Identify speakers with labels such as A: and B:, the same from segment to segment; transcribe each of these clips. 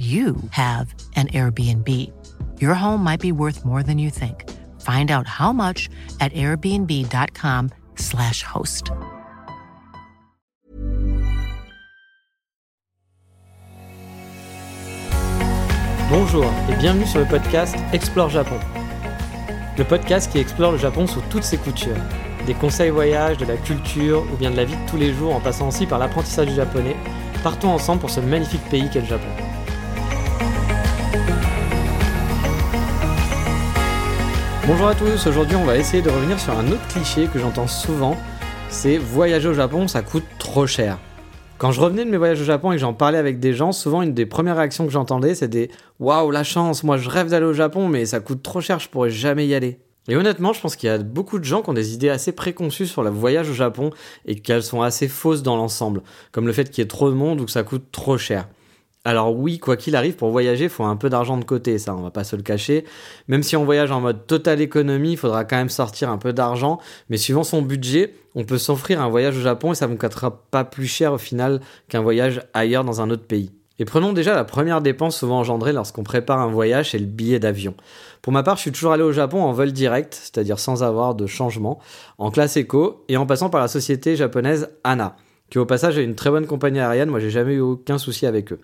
A: you have an Airbnb. Your home might be worth more than you think. Find out how much at airbnb.com/slash host.
B: Bonjour et bienvenue sur le podcast Explore Japon. Le podcast qui explore le Japon sous toutes ses coutures. Des conseils voyages, de la culture ou bien de la vie de tous les jours en passant aussi par l'apprentissage du japonais. Partons ensemble pour ce magnifique pays qu'est le Japon. Bonjour à tous, aujourd'hui on va essayer de revenir sur un autre cliché que j'entends souvent, c'est voyager au Japon ça coûte trop cher. Quand je revenais de mes voyages au Japon et que j'en parlais avec des gens, souvent une des premières réactions que j'entendais c'était Waouh la chance, moi je rêve d'aller au Japon mais ça coûte trop cher, je pourrais jamais y aller. Et honnêtement, je pense qu'il y a beaucoup de gens qui ont des idées assez préconçues sur le voyage au Japon et qu'elles sont assez fausses dans l'ensemble, comme le fait qu'il y ait trop de monde ou que ça coûte trop cher. Alors oui, quoi qu'il arrive, pour voyager, il faut un peu d'argent de côté, ça, on va pas se le cacher. Même si on voyage en mode total économie, il faudra quand même sortir un peu d'argent. Mais suivant son budget, on peut s'offrir un voyage au Japon et ça ne vous coûtera pas plus cher au final qu'un voyage ailleurs dans un autre pays. Et prenons déjà la première dépense souvent engendrée lorsqu'on prépare un voyage, c'est le billet d'avion. Pour ma part, je suis toujours allé au Japon en vol direct, c'est-à-dire sans avoir de changement, en classe éco et en passant par la société japonaise ANA, qui au passage est une très bonne compagnie aérienne, moi j'ai jamais eu aucun souci avec eux.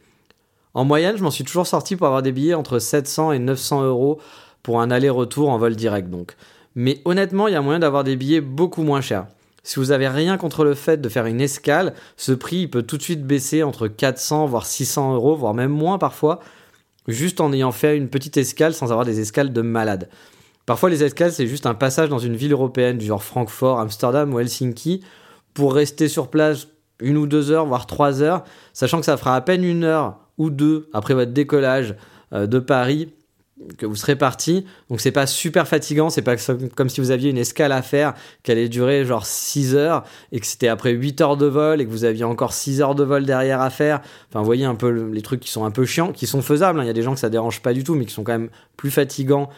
B: En moyenne, je m'en suis toujours sorti pour avoir des billets entre 700 et 900 euros pour un aller-retour en vol direct donc. Mais honnêtement, il y a moyen d'avoir des billets beaucoup moins chers. Si vous avez rien contre le fait de faire une escale, ce prix peut tout de suite baisser entre 400 voire 600 euros, voire même moins parfois, juste en ayant fait une petite escale sans avoir des escales de malade. Parfois, les escales, c'est juste un passage dans une ville européenne, du genre Francfort, Amsterdam ou Helsinki, pour rester sur place une ou deux heures, voire trois heures, sachant que ça fera à peine une heure ou deux après votre décollage euh, de Paris que vous serez parti. Donc c'est pas super fatigant, c'est pas comme si vous aviez une escale à faire qui allait durer genre 6 heures et que c'était après 8 heures de vol et que vous aviez encore 6 heures de vol derrière à faire. Enfin, vous voyez un peu les trucs qui sont un peu chiants, qui sont faisables. Hein. Il y a des gens que ça dérange pas du tout, mais qui sont quand même plus fatigants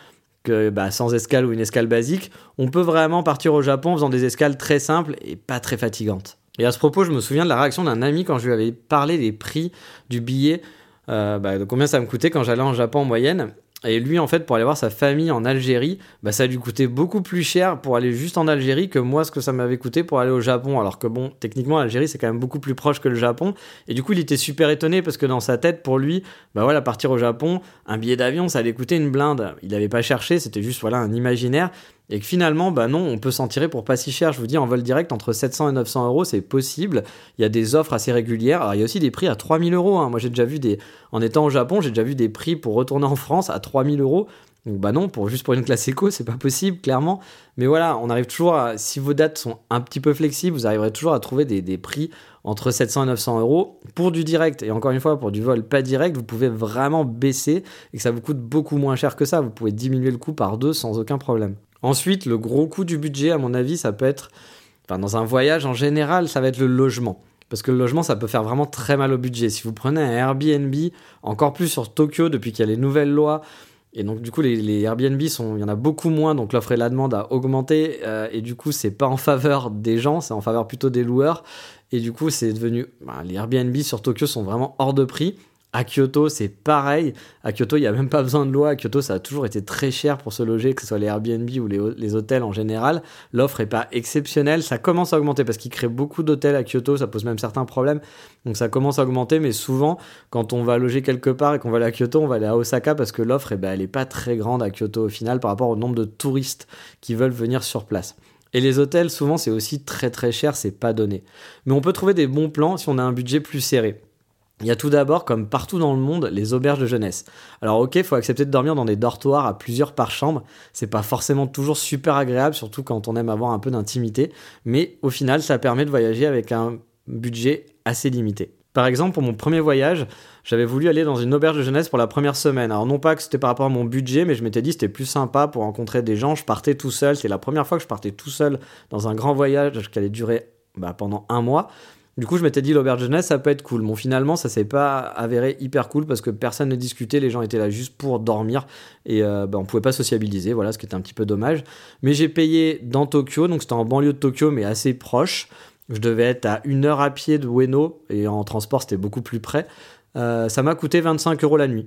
B: que bah, sans escale ou une escale basique. On peut vraiment partir au Japon en faisant des escales très simples et pas très fatigantes. Et à ce propos, je me souviens de la réaction d'un ami quand je lui avais parlé des prix du billet, euh, bah, de combien ça me coûtait quand j'allais en Japon en moyenne. Et lui, en fait, pour aller voir sa famille en Algérie, bah, ça lui coûtait beaucoup plus cher pour aller juste en Algérie que moi, ce que ça m'avait coûté pour aller au Japon. Alors que bon, techniquement, l'Algérie, c'est quand même beaucoup plus proche que le Japon. Et du coup, il était super étonné parce que dans sa tête, pour lui, bah voilà, partir au Japon, un billet d'avion, ça allait coûter une blinde. Il n'avait pas cherché, c'était juste voilà un imaginaire. Et que finalement, bah non, on peut s'en tirer pour pas si cher. Je vous dis, en vol direct, entre 700 et 900 euros, c'est possible. Il y a des offres assez régulières. Alors, il y a aussi des prix à 3000 euros. Hein. Moi, j'ai déjà vu des. En étant au Japon, j'ai déjà vu des prix pour retourner en France à 3000 euros. Donc, bah non, pour, juste pour une classe éco, c'est pas possible, clairement. Mais voilà, on arrive toujours à. Si vos dates sont un petit peu flexibles, vous arriverez toujours à trouver des, des prix entre 700 et 900 euros pour du direct. Et encore une fois, pour du vol pas direct, vous pouvez vraiment baisser et que ça vous coûte beaucoup moins cher que ça. Vous pouvez diminuer le coût par deux sans aucun problème. Ensuite, le gros coût du budget, à mon avis, ça peut être, dans un voyage en général, ça va être le logement. Parce que le logement, ça peut faire vraiment très mal au budget. Si vous prenez un Airbnb, encore plus sur Tokyo, depuis qu'il y a les nouvelles lois, et donc du coup les, Airbnb il y en a beaucoup moins, donc l'offre et la demande a augmenté, euh, et du coup c'est pas en faveur des gens, c'est en faveur plutôt des loueurs, et du coup c'est devenu, bah, les Airbnb sur Tokyo sont vraiment hors de prix. À Kyoto, c'est pareil. À Kyoto, il n'y a même pas besoin de loi. À Kyoto, ça a toujours été très cher pour se loger, que ce soit les Airbnb ou les, hôtels en général. L'offre n'est pas exceptionnelle. Ça commence à augmenter parce qu'ils créent beaucoup d'hôtels à Kyoto. Ça pose même certains problèmes. Donc ça commence à augmenter. Mais souvent, quand on va loger quelque part et qu'on va aller à Kyoto, on va aller à Osaka parce que l'offre, eh ben, elle n'est pas très grande à Kyoto au final par rapport au nombre de touristes qui veulent venir sur place. Et les hôtels, souvent, c'est aussi très très cher, c'est pas donné. Mais on peut trouver des bons plans si on a un budget plus serré. Il y a tout d'abord, comme partout dans le monde, les auberges de jeunesse. Alors ok, faut accepter de dormir dans des dortoirs à plusieurs par chambre. C'est pas forcément toujours super agréable, surtout quand on aime avoir un peu d'intimité. Mais au final, ça permet de voyager avec un budget assez limité. Par exemple, pour mon premier voyage, j'avais voulu aller dans une auberge de jeunesse pour la première semaine. Alors non pas que c'était par rapport à mon budget, mais je m'étais dit c'était plus sympa pour rencontrer des gens. Je partais tout seul. C'est la première fois que je partais tout seul dans un grand voyage qui allait durer bah, pendant un mois. Du coup, je m'étais dit l'auberge jeunesse, ça peut être cool. Bon, finalement, ça s'est pas avéré hyper cool parce que personne ne discutait, les gens étaient là juste pour dormir et euh, bah, on pouvait pas sociabiliser, voilà, ce qui était un petit peu dommage. Mais j'ai payé dans Tokyo, donc c'était en banlieue de Tokyo, mais assez proche. Je devais être à une heure à pied de Ueno et en transport, c'était beaucoup plus près. Euh, ça m'a coûté 25 euros la nuit.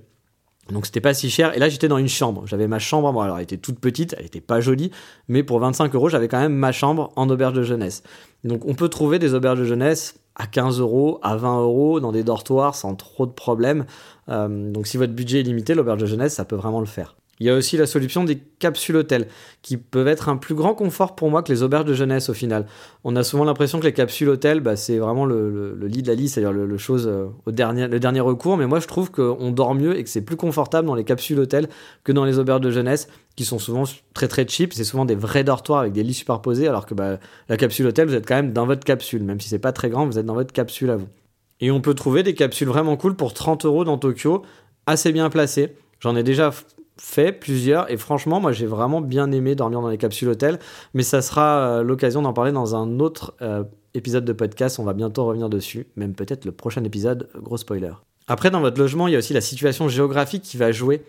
B: Donc c'était pas si cher. Et là j'étais dans une chambre. J'avais ma chambre. Bon, alors elle était toute petite, elle était pas jolie, mais pour 25 euros j'avais quand même ma chambre en auberge de jeunesse. Donc on peut trouver des auberges de jeunesse à 15 euros, à 20 euros dans des dortoirs sans trop de problèmes. Euh, donc si votre budget est limité, l'auberge de jeunesse, ça peut vraiment le faire. Il y a aussi la solution des capsules hôtels, qui peuvent être un plus grand confort pour moi que les auberges de jeunesse au final. On a souvent l'impression que les capsules hôtels, bah, c'est vraiment le, lit de la liste, c'est-à-dire le, chose euh, au dernier, le dernier recours, mais moi je trouve qu'on dort mieux et que c'est plus confortable dans les capsules hôtels que dans les auberges de jeunesse, qui sont souvent très très cheap, c'est souvent des vrais dortoirs avec des lits superposés, alors que bah, la capsule hôtel, vous êtes quand même dans votre capsule, même si c'est pas très grand, vous êtes dans votre capsule à vous. Et on peut trouver des capsules vraiment cool pour 30 euros dans Tokyo, assez bien placées. J'en ai déjà fait plusieurs. Et franchement moi j'ai vraiment bien aimé dormir dans les capsules hôtels. Mais ça sera euh, l'occasion d'en parler dans un autre euh, épisode de podcast. On va bientôt revenir dessus. Même peut-être le prochain épisode. Gros spoiler. Après dans votre logement il y a aussi la situation géographique qui va jouer.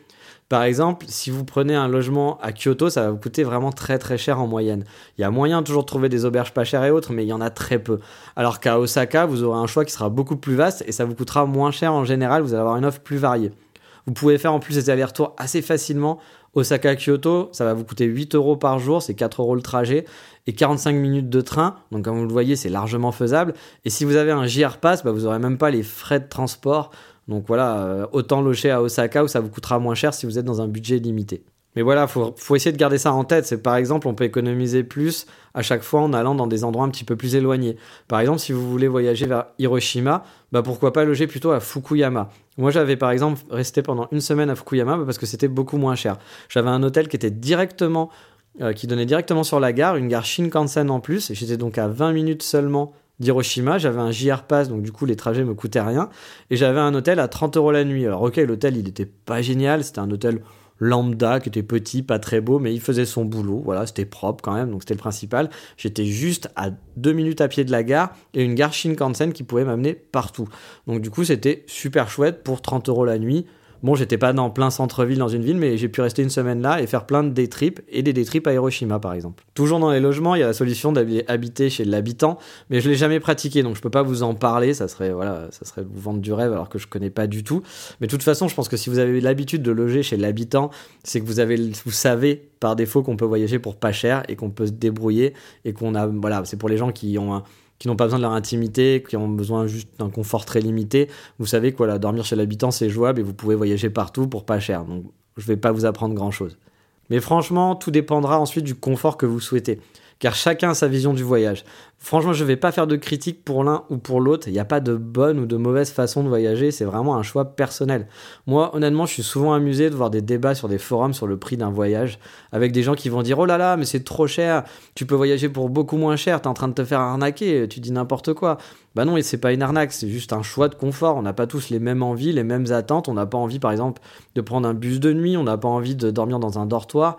B: Par exemple, si vous prenez un logement à Kyoto, ça va vous coûter vraiment très très cher en moyenne. Il y a moyen toujours de trouver des auberges pas chères et autres, mais il y en a très peu. Alors qu'à Osaka, vous aurez un choix qui sera beaucoup plus vaste et ça vous coûtera moins cher en général, vous allez avoir une offre plus variée. Vous pouvez faire en plus des allers-retours assez facilement. Osaka-Kyoto, ça va vous coûter 8 euros par jour, c'est 4 euros le trajet, et 45 minutes de train. Donc, comme vous le voyez, c'est largement faisable. Et si vous avez un JR Pass, bah, vous n'aurez même pas les frais de transport. Donc voilà, euh, autant loger à Osaka où ça vous coûtera moins cher si vous êtes dans un budget limité. Mais voilà, faut, faut essayer de garder ça en tête. C'est par exemple, on peut économiser plus à chaque fois en allant dans des endroits un petit peu plus éloignés. Par exemple, si vous voulez voyager vers Hiroshima, bah pourquoi pas loger plutôt à Fukuyama? Moi, j'avais par exemple resté pendant une semaine à Fukuyama parce que c'était beaucoup moins cher. J'avais un hôtel qui était directement, euh, qui donnait directement sur la gare, une gare Shinkansen en plus, et j'étais donc à 20 minutes seulement d'Hiroshima. J'avais un JR Pass, donc du coup les trajets me coûtaient rien, et j'avais un hôtel à 30 euros la nuit. Alors ok, l'hôtel il était pas génial, c'était un hôtel lambda qui était petit, pas très beau, mais il faisait son boulot. Voilà, c'était propre quand même, donc c'était le principal. J'étais juste à deux minutes à pied de la gare et une gare Shinkansen qui pouvait m'amener partout. Donc du coup, c'était super chouette pour 30 euros la nuit. Bon, j'étais pas dans plein centre-ville dans une ville, mais j'ai pu rester une semaine là et faire plein de day trips et des day trips à Hiroshima par exemple. Toujours dans les logements, il y a la solution d'habiter chez l'habitant, mais je l'ai jamais pratiqué donc je peux pas vous en parler. Ça serait voilà, ça serait vous vendre du rêve alors que je connais pas du tout. Mais de toute façon, je pense que si vous avez l'habitude de loger chez l'habitant, c'est que vous avez, vous savez par défaut qu'on peut voyager pour pas cher et qu'on peut se débrouiller et qu'on a voilà, c'est pour les gens qui ont un qui n'ont pas besoin de leur intimité, qui ont besoin juste d'un confort très limité. Vous savez que dormir chez l'habitant, c'est jouable et vous pouvez voyager partout pour pas cher. Donc, je vais pas vous apprendre grand chose. Mais franchement, tout dépendra ensuite du confort que vous souhaitez car chacun a sa vision du voyage. Franchement, je ne vais pas faire de critique pour l'un ou pour l'autre. Il n'y a pas de bonne ou de mauvaise façon de voyager. C'est vraiment un choix personnel. Moi, honnêtement, je suis souvent amusé de voir des débats sur des forums sur le prix d'un voyage avec des gens qui vont dire Oh là là, mais c'est trop cher. Tu peux voyager pour beaucoup moins cher. Tu es en train de te faire arnaquer. Tu dis n'importe quoi. Bah non, c'est pas une arnaque. C'est juste un choix de confort. On n'a pas tous les mêmes envies, les mêmes attentes. On n'a pas envie, par exemple, de prendre un bus de nuit. On n'a pas envie de dormir dans un dortoir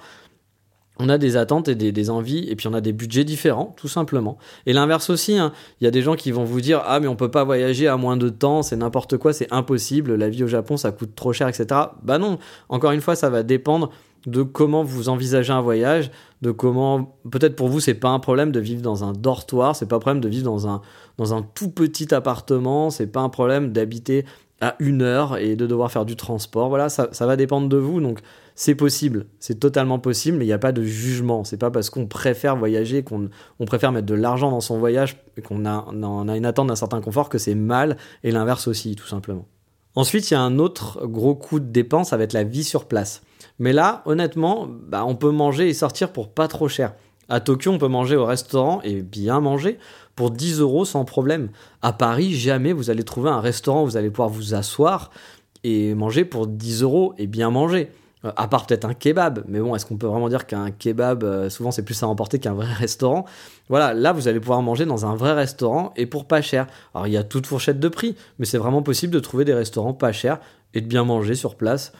B: on a des attentes et des, envies, et puis on a des budgets différents, tout simplement. Et l'inverse aussi, hein. il y a des gens qui vont vous dire Ah, mais on peut pas voyager à moins de temps, c'est n'importe quoi, c'est impossible, la vie au Japon ça coûte trop cher, etc. Bah non, encore une fois, ça va dépendre de comment vous envisagez un voyage, de comment. Peut-être pour vous, c'est pas un problème de vivre dans un dortoir, c'est pas un problème de vivre dans un, dans un tout petit appartement, c'est pas un problème d'habiter à une heure et de devoir faire du transport. Voilà, ça, ça va dépendre de vous. Donc, c'est possible, c'est totalement possible, mais il n'y a pas de jugement. C'est pas parce qu'on préfère voyager, qu'on on préfère mettre de l'argent dans son voyage et qu'on a, a une attente d'un certain confort que c'est mal, et l'inverse aussi, tout simplement. Ensuite, il y a un autre gros coup de dépense, ça va être la vie sur place. Mais là, honnêtement, bah, on peut manger et sortir pour pas trop cher. À Tokyo, on peut manger au restaurant et bien manger pour 10 euros sans problème. À Paris, jamais vous allez trouver un restaurant où vous allez pouvoir vous asseoir et manger pour 10 euros et bien manger. Euh, à part peut-être un kebab, mais bon, est-ce qu'on peut vraiment dire qu'un kebab, euh, souvent c'est plus à emporter qu'un vrai restaurant? Voilà, là vous allez pouvoir manger dans un vrai restaurant et pour pas cher. Alors il y a toute fourchette de prix, mais c'est vraiment possible de trouver des restaurants pas chers et de bien manger sur place.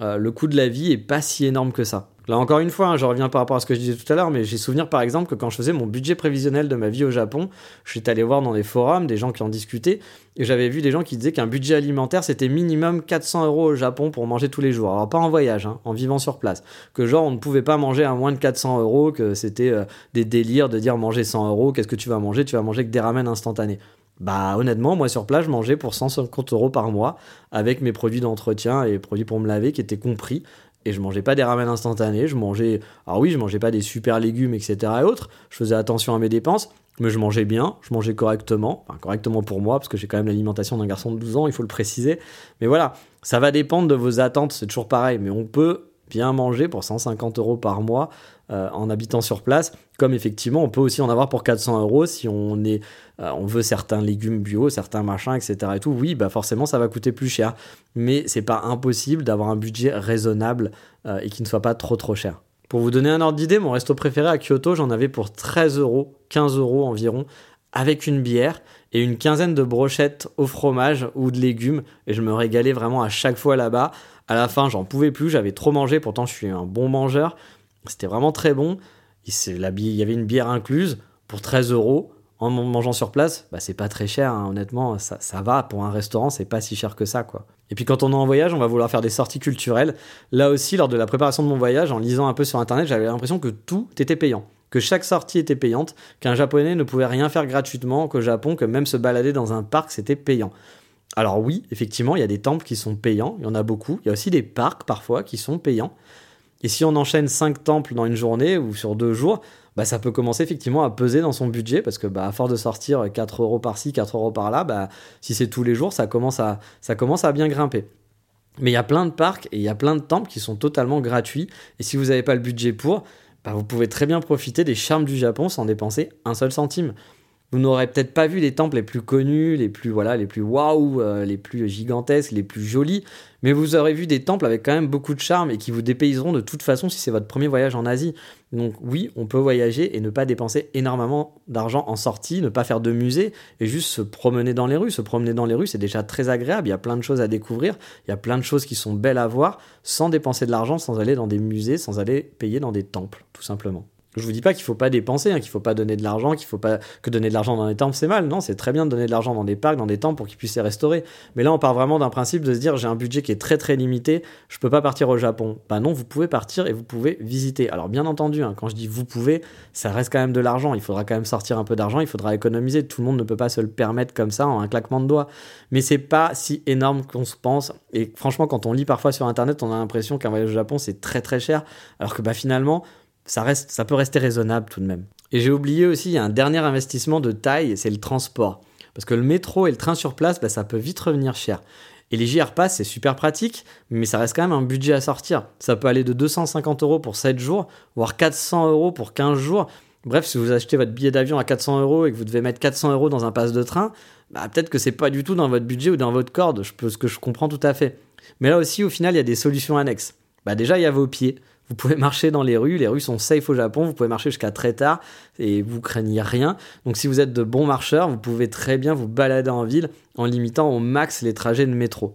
B: Euh, le coût de la vie est pas si énorme que ça. Là encore une fois, hein, je reviens par rapport à ce que je disais tout à l'heure, mais j'ai souvenir par exemple que quand je faisais mon budget prévisionnel de ma vie au Japon, je suis allé voir dans les forums des gens qui en discutaient, et j'avais vu des gens qui disaient qu'un budget alimentaire c'était minimum 400 euros au Japon pour manger tous les jours. Alors pas en voyage, hein, en vivant sur place. Que genre on ne pouvait pas manger à moins de 400 euros, que c'était euh, des délires de dire manger 100 euros, qu'est-ce que tu vas manger? Tu vas manger que des ramen instantanés. Bah honnêtement, moi sur place, je mangeais pour 150 euros par mois avec mes produits d'entretien et produits pour me laver qui étaient compris et je mangeais pas des ramen instantanés, je mangeais, alors oui, je mangeais pas des super légumes, etc. et autres, je faisais attention à mes dépenses, mais je mangeais bien, je mangeais correctement, enfin correctement pour moi, parce que j'ai quand même l'alimentation d'un garçon de 12 ans, il faut le préciser, mais voilà, ça va dépendre de vos attentes, c'est toujours pareil, mais on peut bien manger pour 150 euros par mois euh, en habitant sur place, comme effectivement on peut aussi en avoir pour 400 euros si on est, euh, on veut certains légumes bio, certains machins, etc. Et tout. Oui, bah forcément ça va coûter plus cher, mais c'est pas impossible d'avoir un budget raisonnable euh, et qui ne soit pas trop trop cher. Pour vous donner un ordre d'idée, mon resto préféré à Kyoto, j'en avais pour 13 euros, 15 euros environ, avec une bière et une quinzaine de brochettes au fromage ou de légumes. Et je me régalais vraiment à chaque fois là-bas. À la fin, j'en pouvais plus, j'avais trop mangé, pourtant je suis un bon mangeur. C'était vraiment très bon. Il y avait une bière incluse pour 13 euros. En mangeant sur place, bah, c'est pas très cher, hein. honnêtement, ça, va. Pour un restaurant, c'est pas si cher que ça, quoi. Et puis quand on est en voyage, on va vouloir faire des sorties culturelles. Là aussi, lors de la préparation de mon voyage, en lisant un peu sur internet, j'avais l'impression que tout était payant. Que chaque sortie était payante, qu'un japonais ne pouvait rien faire gratuitement qu'au Japon, que même se balader dans un parc, c'était payant. Alors oui, effectivement, il y a des temples qui sont payants, il y en a beaucoup. Il y a aussi des parcs parfois qui sont payants. Et si on enchaîne 5 temples dans une journée ou sur deux jours, bah, ça peut commencer effectivement à peser dans son budget parce que bah, à force de sortir 4 euros par-ci, 4 euros par-là, bah, si c'est tous les jours, ça commence, à, bien grimper. Mais il y a plein de parcs et il y a plein de temples qui sont totalement gratuits. Et si vous n'avez pas le budget pour, bah, vous pouvez très bien profiter des charmes du Japon sans dépenser un seul centime. Vous n'aurez peut-être pas vu les temples les plus connus, les plus voilà, les plus waouh, euh, les plus gigantesques, les plus jolis, mais vous aurez vu des temples avec quand même beaucoup de charme et qui vous dépayseront de toute façon si c'est votre premier voyage en Asie. Donc oui, on peut voyager et ne pas dépenser énormément d'argent en sortie, ne pas faire de musée et juste se promener dans les rues. Se promener dans les rues, c'est déjà très agréable, il y a plein de choses à découvrir, il y a plein de choses qui sont belles à voir sans dépenser de l'argent, sans aller dans des musées, sans aller payer dans des temples, tout simplement. Je vous dis pas qu'il faut pas dépenser, hein, qu'il faut pas donner de l'argent, qu'il faut pas que donner de l'argent dans des temples c'est mal. Non, c'est très bien de donner de l'argent dans des parcs, dans des temples pour qu'ils puissent les restaurer. Mais là, on part vraiment d'un principe de se dire j'ai un budget qui est très très limité, je peux pas partir au Japon. Bah non, vous pouvez partir et vous pouvez visiter. Alors bien entendu, hein, quand je dis vous pouvez, ça reste quand même de l'argent. Il faudra quand même sortir un peu d'argent, il faudra économiser. Tout le monde ne peut pas se le permettre comme ça en un claquement de doigts. Mais c'est pas si énorme qu'on se pense. Et franchement, quand on lit parfois sur internet, on a l'impression qu'un voyage au Japon c'est très très cher, alors que bah finalement ça, reste, peut rester raisonnable tout de même. Et j'ai oublié aussi, il y a un dernier investissement de taille, c'est le transport. Parce que le métro et le train sur place, bah, ça peut vite revenir cher. Et les JR Pass, c'est super pratique, mais ça reste quand même un budget à sortir. Ça peut aller de 250 euros pour 7 jours, voire 400 euros pour 15 jours. Bref, si vous achetez votre billet d'avion à 400 euros et que vous devez mettre 400 euros dans un pass de train, bah, peut-être que c'est pas du tout dans votre budget ou dans votre corde, ce que je comprends tout à fait. Mais là aussi, au final, il y a des solutions annexes. Bah déjà, il y a vos pieds. Vous pouvez marcher dans les rues, les rues sont safe au Japon, vous pouvez marcher jusqu'à très tard et vous craignez rien. Donc si vous êtes de bons marcheurs, vous pouvez très bien vous balader en ville en limitant au max les trajets de métro.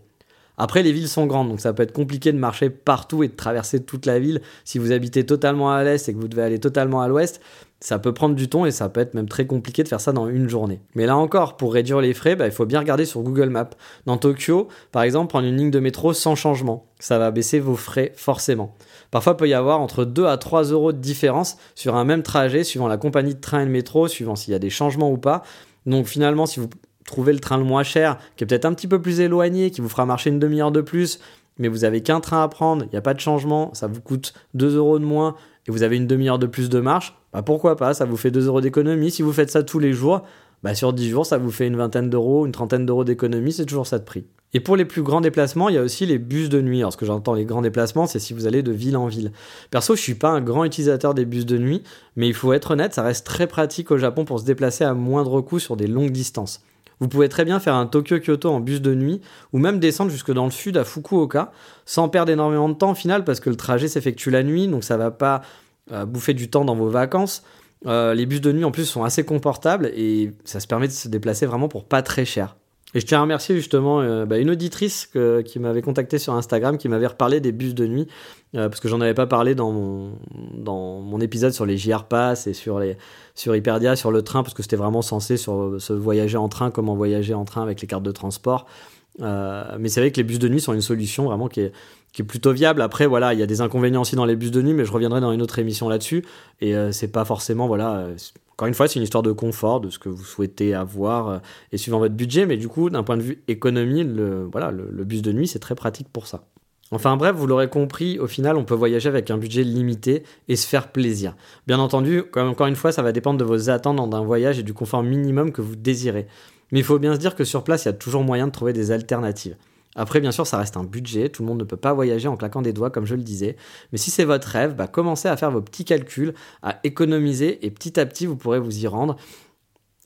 B: Après, les villes sont grandes, donc ça peut être compliqué de marcher partout et de traverser toute la ville. Si vous habitez totalement à l'est et que vous devez aller totalement à l'ouest, ça peut prendre du temps et ça peut être même très compliqué de faire ça dans une journée. Mais là encore, pour réduire les frais, bah, il faut bien regarder sur Google Maps. Dans Tokyo, par exemple, prendre une ligne de métro sans changement, ça va baisser vos frais forcément. Parfois, il peut y avoir entre 2 à 3 euros de différence sur un même trajet, suivant la compagnie de train et de métro, suivant s'il y a des changements ou pas. Donc finalement, si vous trouvez le train le moins cher, qui est peut-être un petit peu plus éloigné, qui vous fera marcher une demi-heure de plus, mais vous avez qu'un train à prendre, il n'y a pas de changement, ça vous coûte 2 euros de moins et vous avez une demi-heure de plus de marche, bah pourquoi pas, ça vous fait 2 euros d'économie. Si vous faites ça tous les jours, bah sur 10 jours, ça vous fait une vingtaine d'euros, une trentaine d'euros d'économie, c'est toujours ça de prix. Et pour les plus grands déplacements, il y a aussi les bus de nuit. Alors ce que j'entends les grands déplacements, c'est si vous allez de ville en ville. Perso, je suis pas un grand utilisateur des bus de nuit, mais il faut être honnête, ça reste très pratique au Japon pour se déplacer à moindre coût sur des longues distances. Vous pouvez très bien faire un Tokyo-Kyoto en bus de nuit, ou même descendre jusque dans le sud à Fukuoka, sans perdre énormément de temps au final, parce que le trajet s'effectue la nuit, donc ça va pas bouffer du temps dans vos vacances. Euh, les bus de nuit en plus sont assez confortables et ça se permet de se déplacer vraiment pour pas très cher. Et je tiens à remercier justement euh, bah, une auditrice qui m'avait contacté sur Instagram, qui m'avait reparlé des bus de nuit, euh, parce que j'en avais pas parlé dans mon, dans mon épisode sur les JR Pass et sur, les, sur Hyperdia, sur le train, parce que c'était vraiment censé sur, se voyager en train, comment voyager en train avec les cartes de transport. Mais c'est vrai que les bus de nuit sont une solution vraiment qui est, qui est plutôt viable. Après, voilà, il y a des inconvénients aussi dans les bus de nuit, mais je reviendrai dans une autre émission là-dessus. Et c'est pas forcément, voilà, encore une fois, c'est une histoire de confort, de ce que vous souhaitez avoir euh, et suivant votre budget, mais du coup, d'un point de vue économie, le, voilà, le, bus de nuit, c'est très pratique pour ça. Enfin bref, vous l'aurez compris, au final, on peut voyager avec un budget limité et se faire plaisir. Bien entendu, encore une fois, ça va dépendre de vos attentes d'un voyage et du confort minimum que vous désirez. Mais il faut bien se dire que sur place, il y a toujours moyen de trouver des alternatives. Après, bien sûr, ça reste un budget, tout le monde ne peut pas voyager en claquant des doigts, comme je le disais. Mais si c'est votre rêve, bah, commencez à faire vos petits calculs, à économiser, et petit à petit, vous pourrez vous y rendre.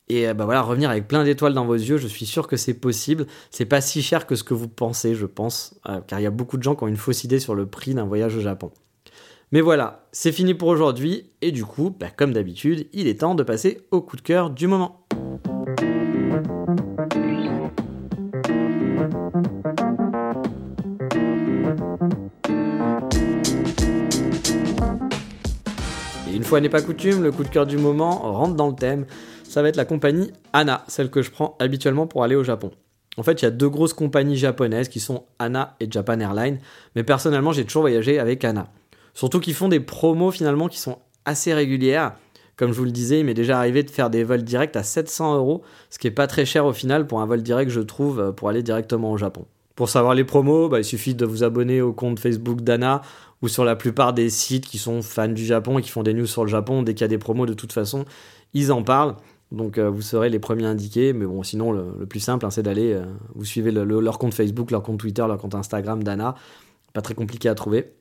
B: Et bah voilà, revenir avec plein d'étoiles dans vos yeux, je suis sûr que c'est possible. C'est pas si cher que ce que vous pensez, je pense, euh, car il y a beaucoup de gens qui ont une fausse idée sur le prix d'un voyage au Japon. Mais voilà, c'est fini pour aujourd'hui, et du coup, bah, comme d'habitude, il est temps de passer au coup de cœur du moment. Fois n'est pas coutume, le coup de cœur du moment rentre dans le thème. Ça va être la compagnie ANA, celle que je prends habituellement pour aller au Japon. En fait, il y a deux grosses compagnies japonaises qui sont ANA et Japan Airlines, mais personnellement, j'ai toujours voyagé avec ANA. Surtout qu'ils font des promos finalement qui sont assez régulières. Comme je vous le disais, il m'est déjà arrivé de faire des vols directs à 700 euros, ce qui est pas très cher au final pour un vol direct, je trouve, pour aller directement au Japon. Pour savoir les promos, bah, il suffit de vous abonner au compte Facebook d'ANA ou sur la plupart des sites qui sont fans du Japon et qui font des news sur le Japon, dès qu'il y a des promos, de toute façon, ils en parlent. Donc euh, vous serez les premiers indiqués, mais bon, sinon le, plus simple, hein, c'est d'aller, euh, vous suivez leur compte Facebook, leur compte Twitter, leur compte Instagram d'Anna, pas très compliqué à trouver,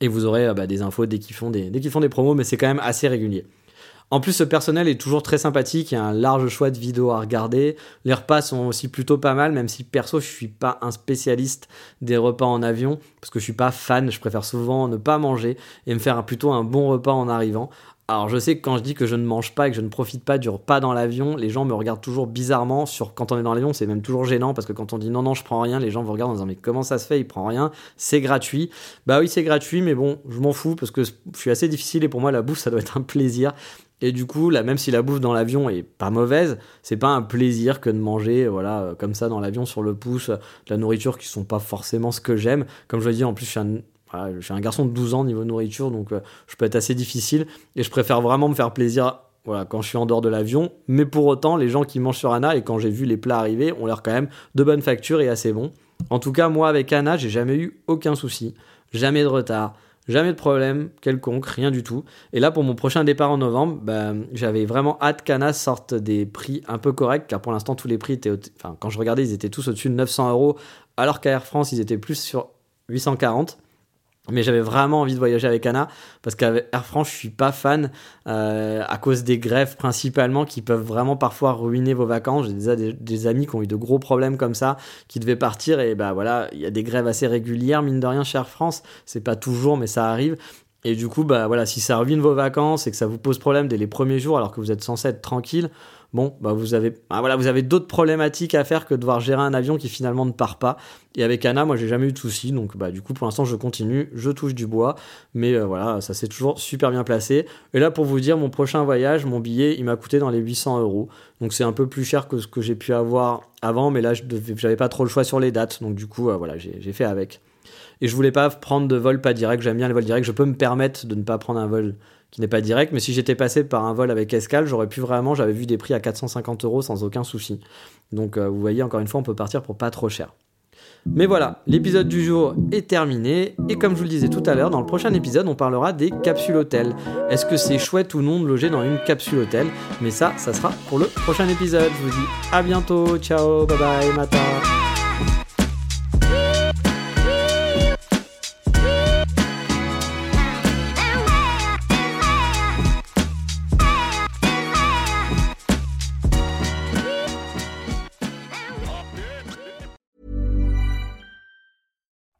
B: et vous aurez euh, bah, des infos des, dès qu'ils font des promos, mais c'est quand même assez régulier. En plus, ce personnel est toujours très sympathique, il y a un large choix de vidéos à regarder. Les repas sont aussi plutôt pas mal, même si perso, je suis pas un spécialiste des repas en avion, parce que je suis pas fan, je préfère souvent ne pas manger et me faire plutôt un bon repas en arrivant. Alors je sais que quand je dis que je ne mange pas et que je ne profite pas du repas dans l'avion, les gens me regardent toujours bizarrement. Sur quand on est dans l'avion, c'est même toujours gênant parce que quand on dit non non je prends rien, les gens vous regardent en disant mais comment ça se fait, il prend rien, c'est gratuit. Bah oui c'est gratuit, mais bon je m'en fous parce que je suis assez difficile et pour moi la bouffe ça doit être un plaisir. Et du coup, là, même si la bouffe dans l'avion est pas mauvaise, c'est pas un plaisir que de manger, voilà, euh, comme ça dans l'avion sur le pouce, de la nourriture qui sont pas forcément ce que j'aime. Comme je l'ai dit, en plus, je suis un, garçon de 12 ans niveau nourriture, donc euh, je peux être assez difficile. Et je préfère vraiment me faire plaisir voilà, quand je suis en dehors de l'avion. Mais pour autant, les gens qui mangent sur Anna, et quand j'ai vu les plats arriver, ont l'air quand même de bonne facture et assez bons. En tout cas, moi, avec Anna, j'ai jamais eu aucun souci, jamais de retard Jamais de problème quelconque, rien du tout. Et là, pour mon prochain départ en novembre, bah, j'avais vraiment hâte qu'Anas sorte des prix un peu corrects, car pour l'instant, tous les prix étaient. Enfin, quand je regardais, ils étaient tous au-dessus de 900 euros, alors qu'à Air France, ils étaient plus sur 840. Mais j'avais vraiment envie de voyager avec Anna parce qu'avec Air France, je suis pas fan euh, à cause des grèves principalement qui peuvent vraiment parfois ruiner vos vacances. J'ai déjà des, amis qui ont eu de gros problèmes comme ça, qui devaient partir et bah voilà, il y a des grèves assez régulières mine de rien chez Air France. C'est pas toujours, mais ça arrive. Et du coup, bah voilà, si ça ruine vos vacances et que ça vous pose problème dès les premiers jours alors que vous êtes censé être tranquille, bon, bah vous avez, ah, voilà, vous avez d'autres problématiques à faire que de devoir gérer un avion qui finalement ne part pas. Et avec Anna, moi, j'ai jamais eu de soucis, donc bah du coup, pour l'instant, je continue, je touche du bois, mais euh, voilà, ça s'est toujours super bien placé. Et là, pour vous dire, mon prochain voyage, mon billet, il m'a coûté dans les 800 euros, donc c'est un peu plus cher que ce que j'ai pu avoir avant, mais là, je j'avais pas trop le choix sur les dates, donc du coup, euh, voilà, j'ai fait avec. Et je voulais pas prendre de vol pas direct, j'aime bien les vols directs, je peux me permettre de ne pas prendre un vol qui n'est pas direct, mais si j'étais passé par un vol avec escale, j'aurais pu vraiment, j'avais vu des prix à 450 euros sans aucun souci. Donc euh, vous voyez, encore une fois, on peut partir pour pas trop cher. Mais voilà, l'épisode du jour est terminé, et comme je vous le disais tout à l'heure, dans le prochain épisode, on parlera des capsules hôtels. Est-ce que c'est chouette ou non de loger dans une capsule hôtel? Mais ça, ça sera pour le prochain épisode. Je vous dis à bientôt, ciao, bye bye, mata.